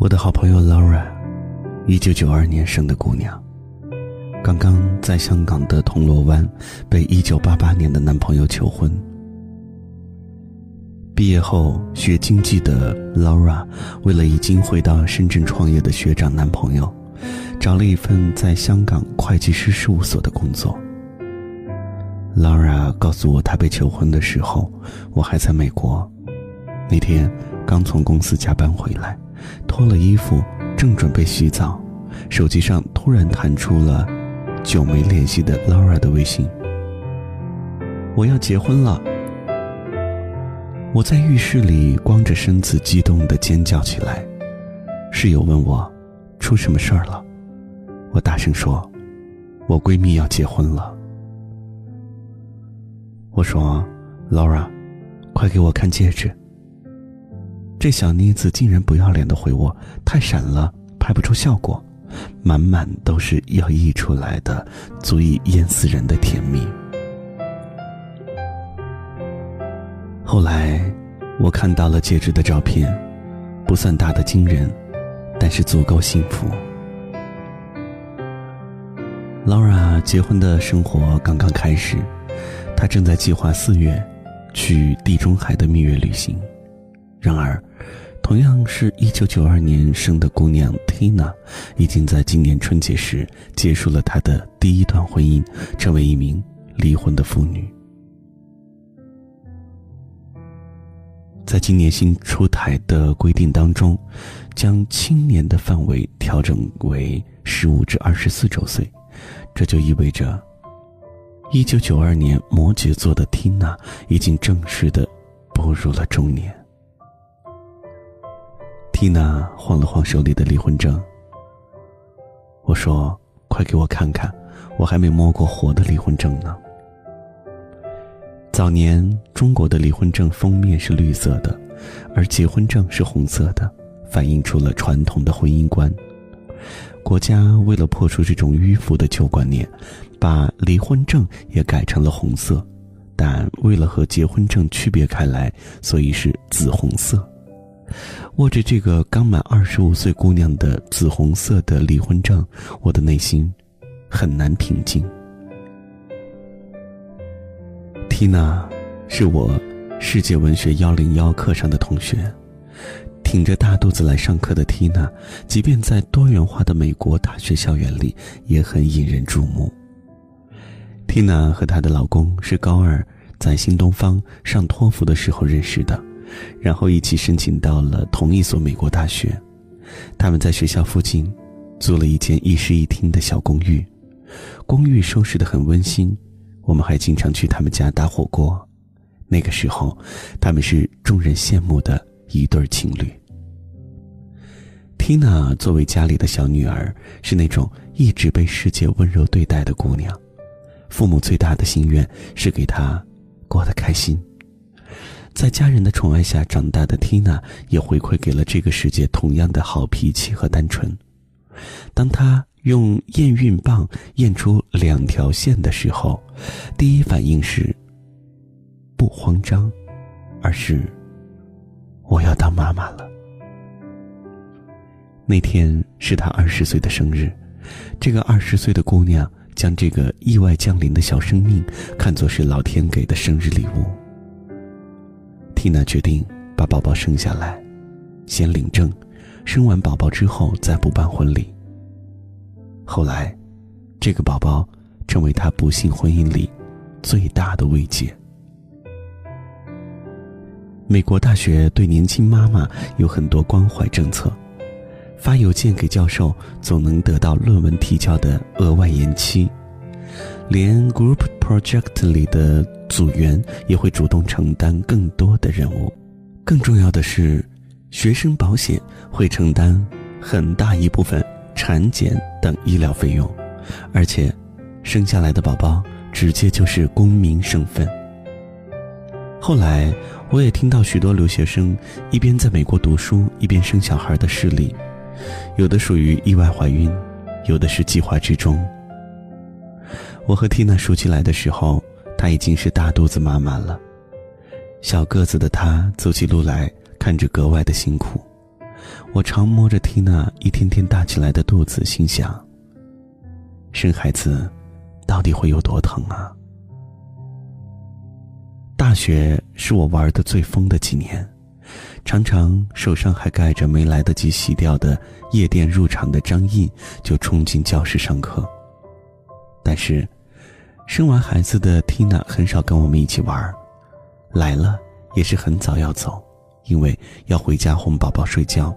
我的好朋友 Laura，一九九二年生的姑娘，刚刚在香港的铜锣湾被一九八八年的男朋友求婚。毕业后学经济的 Laura，为了已经回到深圳创业的学长男朋友，找了一份在香港会计师事务所的工作。Laura 告诉我，她被求婚的时候，我还在美国，那天刚从公司加班回来。脱了衣服，正准备洗澡，手机上突然弹出了久没联系的 Laura 的微信。我要结婚了！我在浴室里光着身子，激动的尖叫起来。室友问我，出什么事儿了？我大声说，我闺蜜要结婚了。我说，Laura，快给我看戒指。这小妮子竟然不要脸的回我：“太闪了，拍不出效果。”满满都是要溢出来的，足以淹死人的甜蜜。后来，我看到了戒指的照片，不算大的惊人，但是足够幸福。Laura 结婚的生活刚刚开始，她正在计划四月去地中海的蜜月旅行。然而，同样是一九九二年生的姑娘 Tina，已经在今年春节时结束了她的第一段婚姻，成为一名离婚的妇女。在今年新出台的规定当中，将青年的范围调整为十五至二十四周岁，这就意味着，一九九二年摩羯座的 Tina 已经正式的步入了中年。缇娜晃了晃手里的离婚证。我说：“快给我看看，我还没摸过活的离婚证呢。”早年中国的离婚证封面是绿色的，而结婚证是红色的，反映出了传统的婚姻观。国家为了破除这种迂腐的旧观念，把离婚证也改成了红色，但为了和结婚证区别开来，所以是紫红色。握着这个刚满二十五岁姑娘的紫红色的离婚证，我的内心很难平静。Tina 是我世界文学幺零幺课上的同学，挺着大肚子来上课的 Tina，即便在多元化的美国大学校园里，也很引人注目。Tina 和她的老公是高二在新东方上托福的时候认识的。然后一起申请到了同一所美国大学，他们在学校附近租了一间一室一厅的小公寓，公寓收拾的很温馨，我们还经常去他们家打火锅。那个时候，他们是众人羡慕的一对情侣。Tina 作为家里的小女儿，是那种一直被世界温柔对待的姑娘，父母最大的心愿是给她过得开心。在家人的宠爱下长大的缇娜，也回馈给了这个世界同样的好脾气和单纯。当她用验孕棒验出两条线的时候，第一反应是不慌张，而是我要当妈妈了。那天是她二十岁的生日，这个二十岁的姑娘将这个意外降临的小生命看作是老天给的生日礼物。缇娜决定把宝宝生下来，先领证，生完宝宝之后再补办婚礼。后来，这个宝宝成为她不幸婚姻里最大的慰藉。美国大学对年轻妈妈有很多关怀政策，发邮件给教授总能得到论文提交的额外延期。连 group project 里的组员也会主动承担更多的任务，更重要的是，学生保险会承担很大一部分产检等医疗费用，而且，生下来的宝宝直接就是公民身份。后来，我也听到许多留学生一边在美国读书一边生小孩的事例，有的属于意外怀孕，有的是计划之中。我和缇娜熟起来的时候，她已经是大肚子妈妈了。小个子的她走起路来看着格外的辛苦，我常摸着缇娜一天天大起来的肚子，心想：生孩子到底会有多疼啊？大学是我玩的最疯的几年，常常手上还盖着没来得及洗掉的夜店入场的章印，就冲进教室上课。但是，生完孩子的缇娜很少跟我们一起玩，来了也是很早要走，因为要回家哄宝宝睡觉。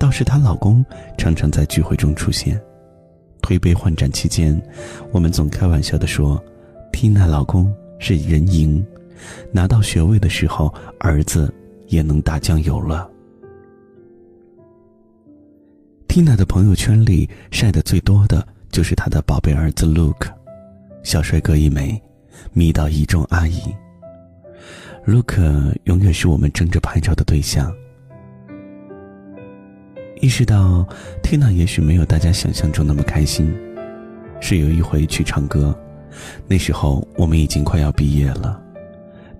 倒是她老公常常在聚会中出现，推杯换盏期间，我们总开玩笑的说，缇娜老公。是人赢，拿到学位的时候，儿子也能打酱油了。Tina 的朋友圈里晒的最多的就是她的宝贝儿子 Luke，小帅哥一枚，迷倒一众阿姨。Luke 永远是我们争着拍照的对象。意识到 Tina 也许没有大家想象中那么开心，是有一回去唱歌。那时候我们已经快要毕业了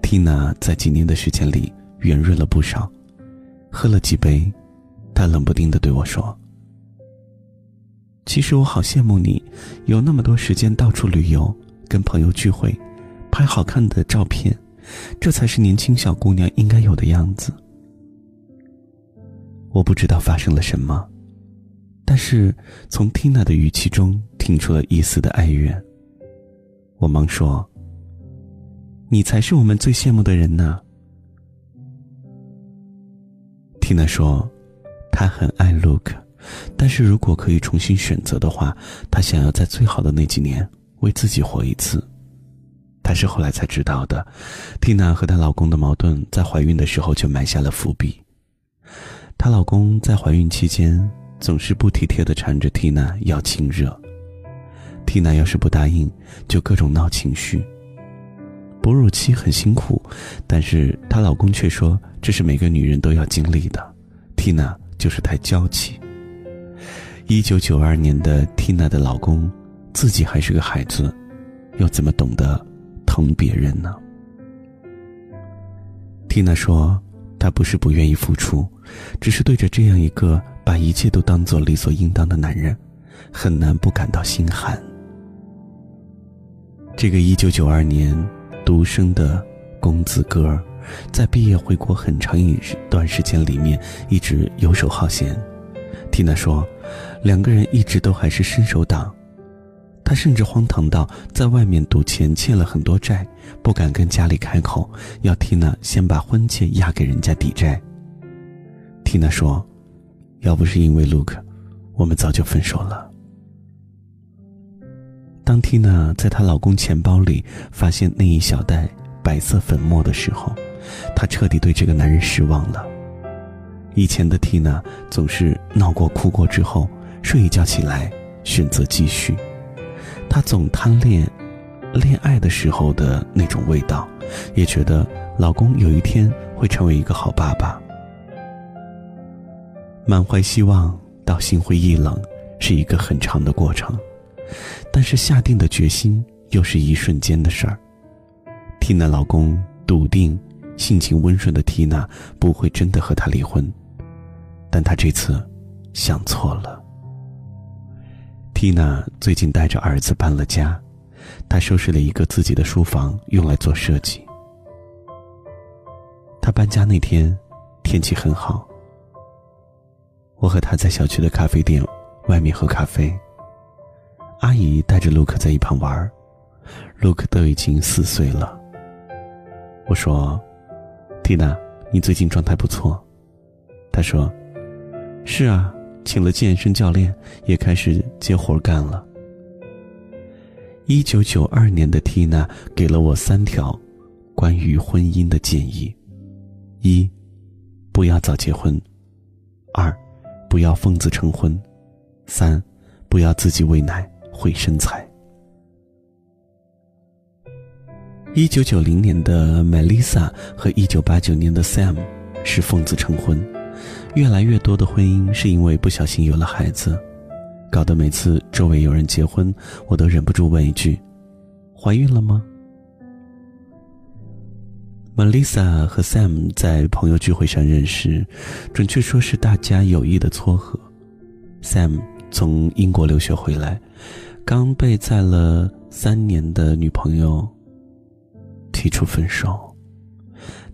，Tina 在几年的时间里圆润了不少，喝了几杯，她冷不丁的对我说：“其实我好羡慕你，有那么多时间到处旅游，跟朋友聚会，拍好看的照片，这才是年轻小姑娘应该有的样子。”我不知道发生了什么，但是从 Tina 的语气中听出了一丝的哀怨。我忙说：“你才是我们最羡慕的人呢。”缇娜说：“她很爱 Luke，但是如果可以重新选择的话，她想要在最好的那几年为自己活一次。”她是后来才知道的，缇娜和她老公的矛盾在怀孕的时候就埋下了伏笔。她老公在怀孕期间总是不体贴的缠着缇娜要亲热。缇娜要是不答应，就各种闹情绪。哺乳期很辛苦，但是她老公却说这是每个女人都要经历的。缇娜就是太娇气。一九九二年的缇娜的老公，自己还是个孩子，又怎么懂得疼别人呢？缇娜说：“她不是不愿意付出，只是对着这样一个把一切都当做理所应当的男人，很难不感到心寒。”这个一九九二年独生的公子哥，在毕业回国很长一段时间里面一直游手好闲。缇娜说，两个人一直都还是伸手党。他甚至荒唐到在外面赌钱欠了很多债，不敢跟家里开口，要缇娜先把婚戒押给人家抵债。缇娜说，要不是因为 Luke，我们早就分手了。当缇娜在她老公钱包里发现那一小袋白色粉末的时候，她彻底对这个男人失望了。以前的缇娜总是闹过、哭过之后，睡一觉起来选择继续。她总贪恋恋爱的时候的那种味道，也觉得老公有一天会成为一个好爸爸。满怀希望到心灰意冷，是一个很长的过程。但是下定的决心又是一瞬间的事儿。缇娜老公笃定，性情温顺的缇娜不会真的和他离婚，但他这次想错了。缇娜最近带着儿子搬了家，她收拾了一个自己的书房用来做设计。她搬家那天，天气很好。我和她在小区的咖啡店外面喝咖啡。阿姨带着卢克在一旁玩卢克都已经四岁了。我说：“蒂娜，你最近状态不错。”她说：“是啊，请了健身教练，也开始接活干了。”一九九二年的缇娜给了我三条关于婚姻的建议：一，不要早结婚；二，不要疯子成婚；三，不要自己喂奶。毁身材。一九九零年的 Melissa 和一九八九年的 Sam 是疯子成婚，越来越多的婚姻是因为不小心有了孩子，搞得每次周围有人结婚，我都忍不住问一句：“怀孕了吗 Melissa 和 Sam 在朋友聚会上认识，准确说是大家有意的撮合。Sam 从英国留学回来，刚被在了三年的女朋友提出分手。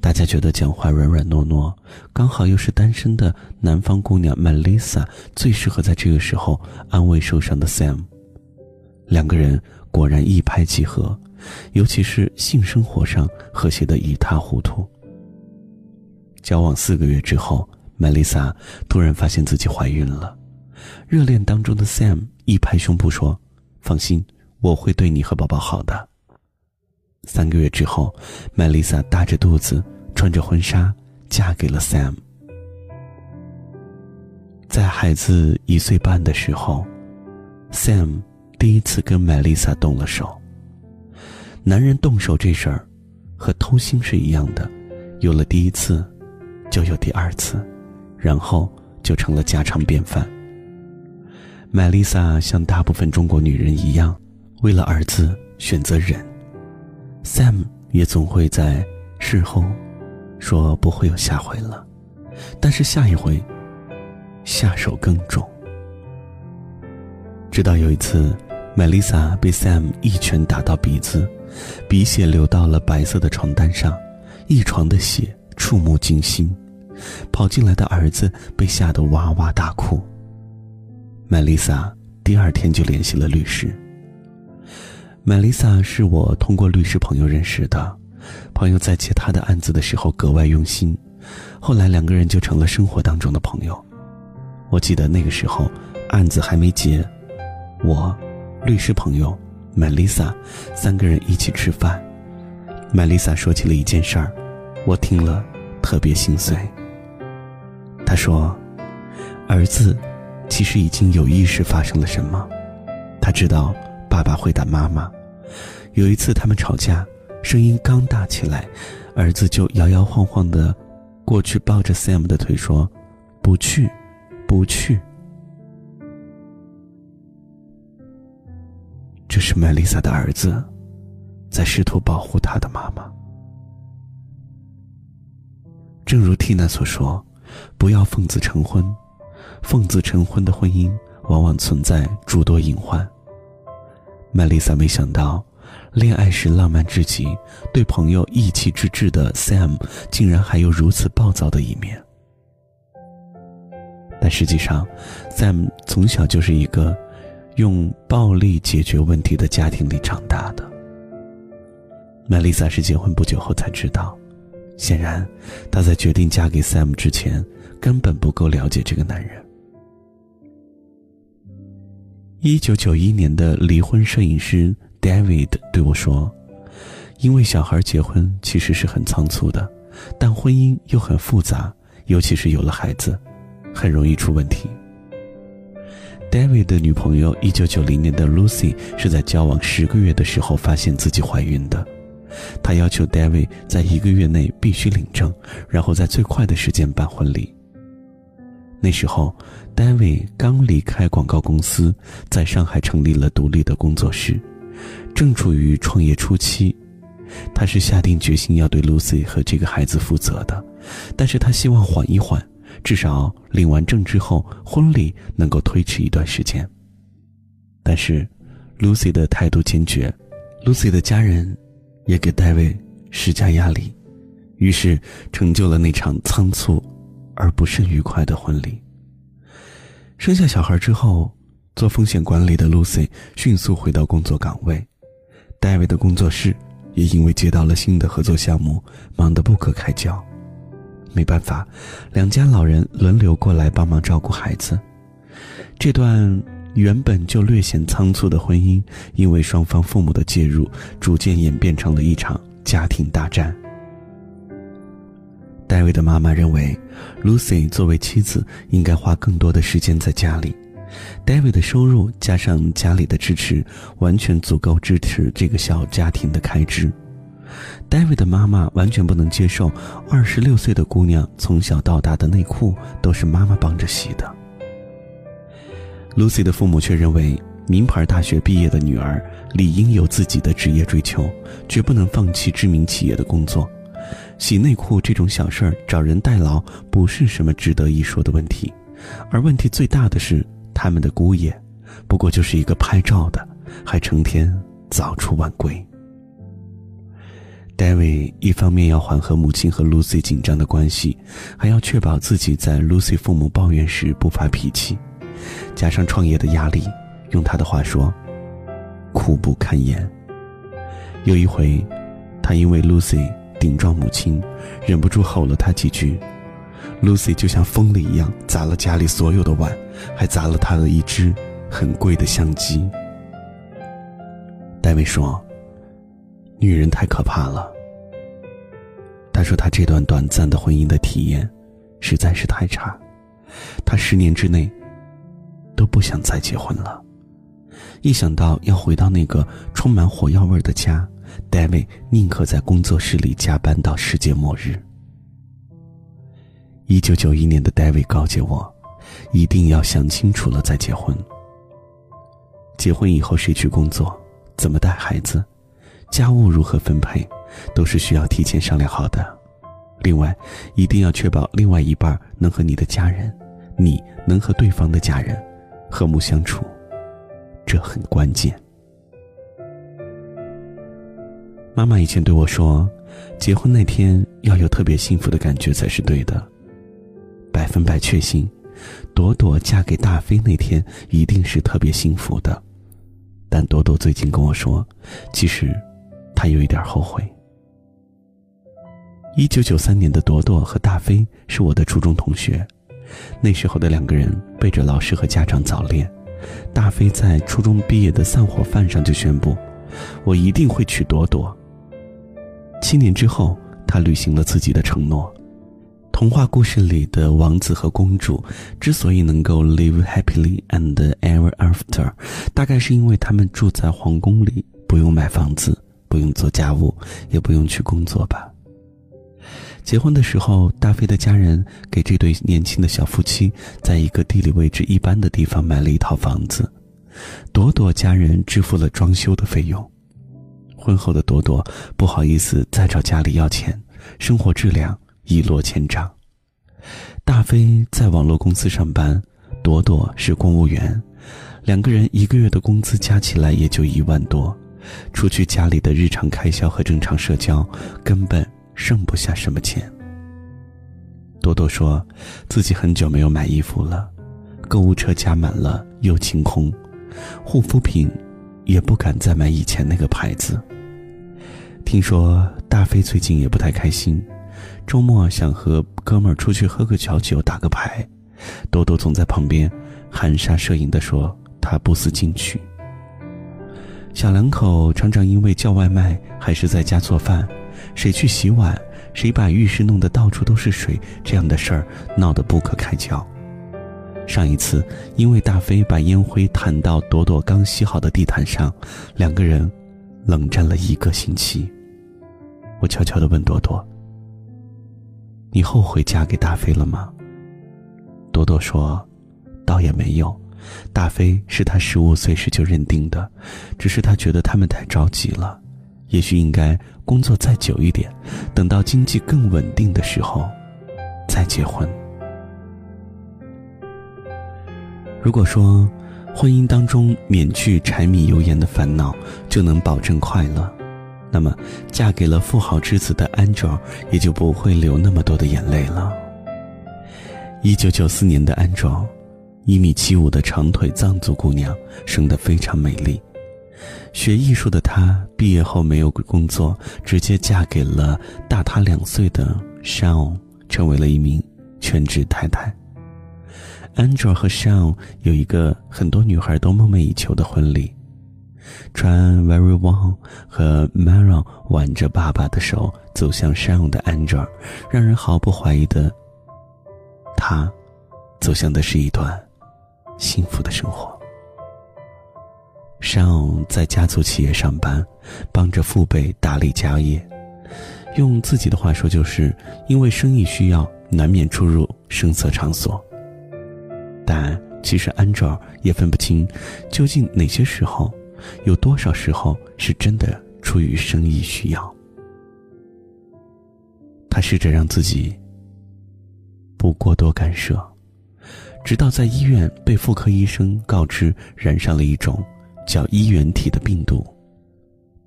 大家觉得讲话软软糯糯，刚好又是单身的南方姑娘 Melissa 最适合在这个时候安慰受伤的 Sam。两个人果然一拍即合。尤其是性生活上和谐的一塌糊涂。交往四个月之后，麦丽莎突然发现自己怀孕了。热恋当中的 Sam 一拍胸脯说：“放心，我会对你和宝宝好的。”三个月之后，麦丽莎大着肚子，穿着婚纱嫁给了 Sam。在孩子一岁半的时候，Sam 第一次跟麦丽莎动了手。男人动手这事儿，和偷腥是一样的，有了第一次，就有第二次，然后就成了家常便饭。麦丽莎像大部分中国女人一样，为了儿子选择忍。Sam 也总会在事后说不会有下回了，但是下一回下手更重。直到有一次，麦丽莎被 Sam 一拳打到鼻子。鼻血流到了白色的床单上，一床的血触目惊心。跑进来的儿子被吓得哇哇大哭。麦丽莎第二天就联系了律师。麦丽莎是我通过律师朋友认识的，朋友在接他的案子的时候格外用心，后来两个人就成了生活当中的朋友。我记得那个时候，案子还没结，我，律师朋友。麦丽莎，三个人一起吃饭。麦丽莎说起了一件事儿，我听了特别心碎。她说：“儿子其实已经有意识发生了什么，他知道爸爸会打妈妈。有一次他们吵架，声音刚大起来，儿子就摇摇晃晃的过去抱着 Sam 的腿说：‘不去，不去。’”这是麦丽莎的儿子，在试图保护他的妈妈。正如缇娜所说：“不要奉子成婚，奉子成婚的婚姻往往存在诸多隐患。”麦丽莎没想到，恋爱时浪漫至极、对朋友义气之至的 Sam，竟然还有如此暴躁的一面。但实际上，Sam 从小就是一个。用暴力解决问题的家庭里长大的，麦丽莎是结婚不久后才知道。显然，她在决定嫁给 Sam 之前，根本不够了解这个男人。一九九一年的离婚摄影师 David 对我说：“因为小孩结婚其实是很仓促的，但婚姻又很复杂，尤其是有了孩子，很容易出问题。” David 的女朋友，一九九零年的 Lucy 是在交往十个月的时候发现自己怀孕的。她要求 David 在一个月内必须领证，然后在最快的时间办婚礼。那时候，David 刚离开广告公司，在上海成立了独立的工作室，正处于创业初期。他是下定决心要对 Lucy 和这个孩子负责的，但是他希望缓一缓。至少领完证之后，婚礼能够推迟一段时间。但是，Lucy 的态度坚决，Lucy 的家人也给戴维施加压力，于是成就了那场仓促而不甚愉快的婚礼。生下小孩之后，做风险管理的 Lucy 迅速回到工作岗位，戴维的工作室也因为接到了新的合作项目，忙得不可开交。没办法，两家老人轮流过来帮忙照顾孩子。这段原本就略显仓促的婚姻，因为双方父母的介入，逐渐演变成了一场家庭大战。戴维的妈妈认为，Lucy 作为妻子应该花更多的时间在家里。戴维的收入加上家里的支持，完全足够支持这个小家庭的开支。David 的妈妈完全不能接受，二十六岁的姑娘从小到大的内裤都是妈妈帮着洗的。Lucy 的父母却认为，名牌大学毕业的女儿理应有自己的职业追求，绝不能放弃知名企业的工作。洗内裤这种小事儿找人代劳不是什么值得一说的问题，而问题最大的是他们的姑爷，不过就是一个拍照的，还成天早出晚归。David 一方面要缓和母亲和 Lucy 紧张的关系，还要确保自己在 Lucy 父母抱怨时不发脾气，加上创业的压力，用他的话说，苦不堪言。有一回，他因为 Lucy 顶撞母亲，忍不住吼了她几句，Lucy 就像疯了一样砸了家里所有的碗，还砸了她的一只很贵的相机。戴维说。女人太可怕了。他说他这段短暂的婚姻的体验实在是太差，他十年之内都不想再结婚了。一想到要回到那个充满火药味的家，David 宁可在工作室里加班到世界末日。一九九一年的 David 告诫我，一定要想清楚了再结婚。结婚以后谁去工作，怎么带孩子？家务如何分配，都是需要提前商量好的。另外，一定要确保另外一半能和你的家人，你能和对方的家人和睦相处，这很关键。妈妈以前对我说，结婚那天要有特别幸福的感觉才是对的，百分百确信，朵朵嫁给大飞那天一定是特别幸福的。但朵朵最近跟我说，其实。她有一点后悔。一九九三年的朵朵和大飞是我的初中同学，那时候的两个人背着老师和家长早恋。大飞在初中毕业的散伙饭上就宣布：“我一定会娶朵朵。”七年之后，他履行了自己的承诺。童话故事里的王子和公主之所以能够 live happily and ever after，大概是因为他们住在皇宫里，不用买房子。不用做家务，也不用去工作吧。结婚的时候，大飞的家人给这对年轻的小夫妻在一个地理位置一般的地方买了一套房子，朵朵家人支付了装修的费用。婚后的朵朵不好意思再找家里要钱，生活质量一落千丈。大飞在网络公司上班，朵朵是公务员，两个人一个月的工资加起来也就一万多。除去家里的日常开销和正常社交，根本剩不下什么钱。多多说自己很久没有买衣服了，购物车加满了又清空，护肤品也不敢再买以前那个牌子。听说大飞最近也不太开心，周末想和哥们儿出去喝个小酒打个牌，多多总在旁边含沙射影地说他不思进取。小两口常常因为叫外卖还是在家做饭，谁去洗碗，谁把浴室弄得到处都是水，这样的事儿闹得不可开交。上一次，因为大飞把烟灰弹到朵朵刚洗好的地毯上，两个人冷战了一个星期。我悄悄地问朵朵：“你后悔嫁给大飞了吗？”朵朵说：“倒也没有。”大飞是他十五岁时就认定的，只是他觉得他们太着急了，也许应该工作再久一点，等到经济更稳定的时候再结婚。如果说婚姻当中免去柴米油盐的烦恼就能保证快乐，那么嫁给了富豪之子的 Angel 也就不会流那么多的眼泪了。一九九四年的 Angel。一米七五的长腿藏族姑娘，生得非常美丽。学艺术的她，毕业后没有工作，直接嫁给了大她两岁的 Shawn，成为了一名全职太太。Angel 和 Shawn 有一个很多女孩都梦寐以求的婚礼。穿 Very One 和 Maro 挽着爸爸的手走向 Shawn 的 Angel，让人毫不怀疑的，他走向的是一段。幸福的生活。Shawn 在家族企业上班，帮着父辈打理家业。用自己的话说，就是因为生意需要，难免出入声色场所。但其实安卓也分不清，究竟哪些时候，有多少时候是真的出于生意需要。他试着让自己不过多干涉，直到在医院被妇科医生告知染上了一种叫衣原体的病毒。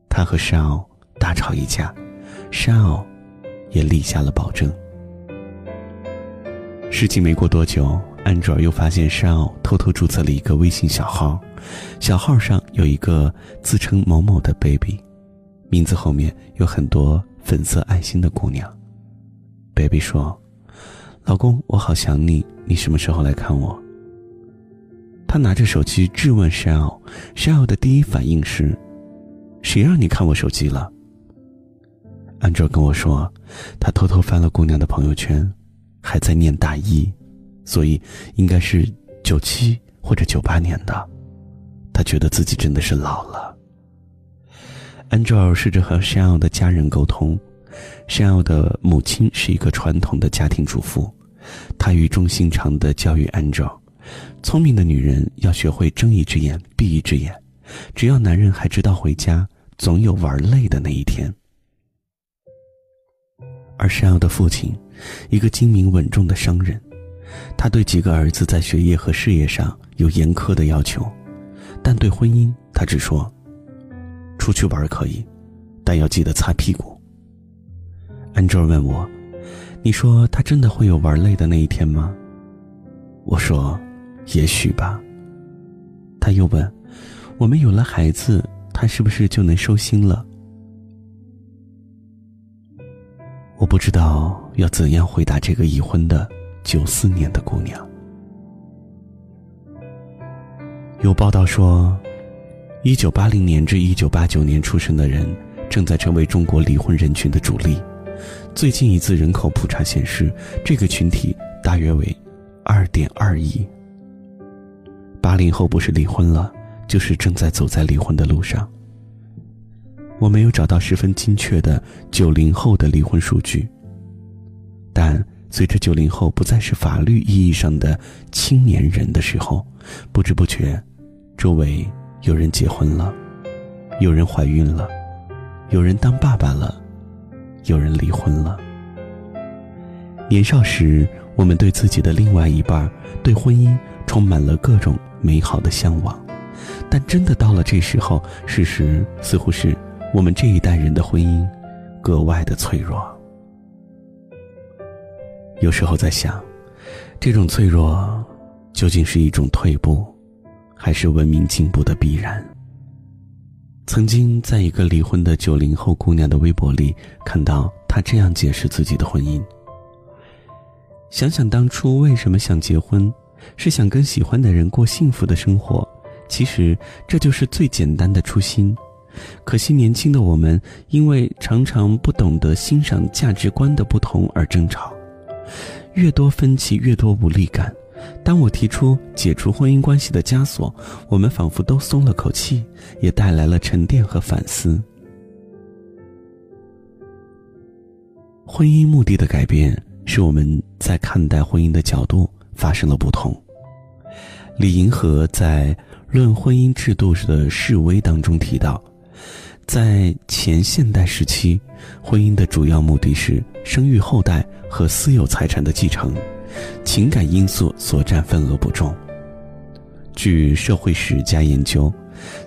他和山奥大吵一架，山奥也立下了保证。事情没过多久，安卓又发现山奥偷偷注册了一个微信小号，小号上有一个自称某某的 baby，名字后面有很多粉色爱心的姑娘。baby 说：“老公，我好想你，你什么时候来看我？”他拿着手机质问山奥，山奥的第一反应是：“谁让你看我手机了？”安卓跟我说，他偷偷翻了姑娘的朋友圈。还在念大一，所以应该是九七或者九八年的。他觉得自己真的是老了。Angel 试着和山奥的家人沟通，山奥的母亲是一个传统的家庭主妇，她语重心长的教育 Angel：聪明的女人要学会睁一只眼闭一只眼，只要男人还知道回家，总有玩累的那一天。而山奥的父亲。一个精明稳重的商人，他对几个儿子在学业和事业上有严苛的要求，但对婚姻，他只说：“出去玩可以，但要记得擦屁股。”安卓问我：“你说他真的会有玩累的那一天吗？”我说：“也许吧。”他又问：“我们有了孩子，他是不是就能收心了？”我不知道要怎样回答这个已婚的九四年的姑娘。有报道说，一九八零年至一九八九年出生的人正在成为中国离婚人群的主力。最近一次人口普查显示，这个群体大约为二点二亿。八零后不是离婚了，就是正在走在离婚的路上。我没有找到十分精确的九零后的离婚数据，但随着九零后不再是法律意义上的青年人的时候，不知不觉，周围有人结婚了，有人怀孕了，有人当爸爸了，有人离婚了。年少时，我们对自己的另外一半、对婚姻充满了各种美好的向往，但真的到了这时候，事实似乎是。我们这一代人的婚姻，格外的脆弱。有时候在想，这种脆弱，究竟是一种退步，还是文明进步的必然？曾经在一个离婚的九零后姑娘的微博里，看到她这样解释自己的婚姻：想想当初为什么想结婚，是想跟喜欢的人过幸福的生活。其实这就是最简单的初心。可惜，年轻的我们因为常常不懂得欣赏价值观的不同而争吵，越多分歧，越多无力感。当我提出解除婚姻关系的枷锁，我们仿佛都松了口气，也带来了沉淀和反思。婚姻目的的改变，是我们在看待婚姻的角度发生了不同。李银河在《论婚姻制度的示威》当中提到。在前现代时期，婚姻的主要目的是生育后代和私有财产的继承，情感因素所占份额不重。据社会史家研究，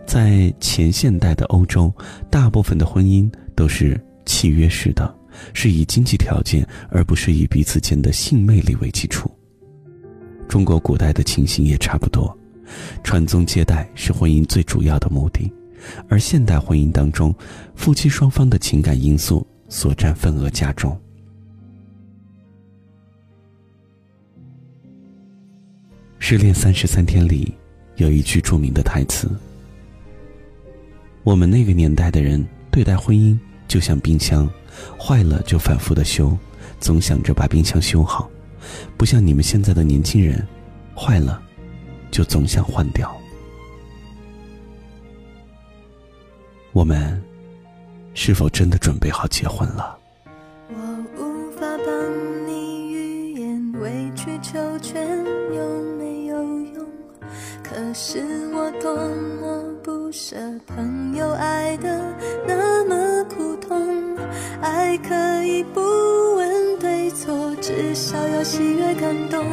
在前现代的欧洲，大部分的婚姻都是契约式的，是以经济条件而不是以彼此间的性魅力为基础。中国古代的情形也差不多，传宗接代是婚姻最主要的目的。而现代婚姻当中，夫妻双方的情感因素所占份额加重。《失恋三十三天》里有一句著名的台词：“我们那个年代的人对待婚姻就像冰箱，坏了就反复的修，总想着把冰箱修好；不像你们现在的年轻人，坏了就总想换掉。”我们是否真的准备好结婚了？我无法帮你预言，委曲求全有没有用？可是我多么不舍，朋友爱的那么苦痛，爱可以不问。逍遥喜悦感动。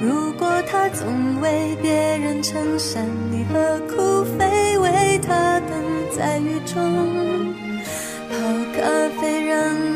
如果他总为别人撑伞，你何苦非为他等在雨中？泡咖啡让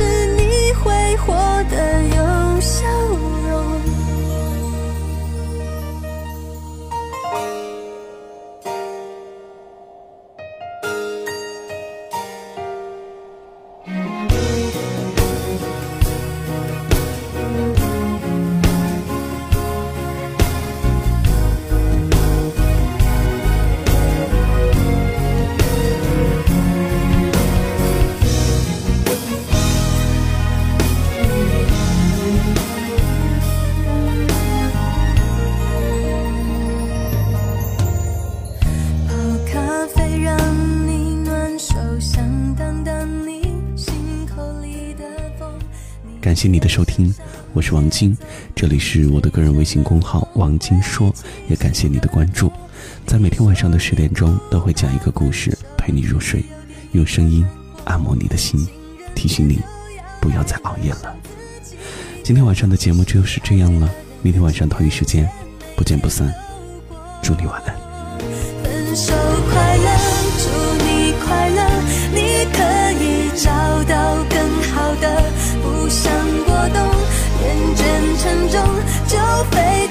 是你挥霍感谢你的收听，我是王晶，这里是我的个人微信公号王晶说，也感谢你的关注。在每天晚上的十点钟，都会讲一个故事陪你入睡，用声音按摩你的心，提醒你不要再熬夜了。今天晚上的节目就是这样了，明天晚上同一时间不见不散，祝你晚安。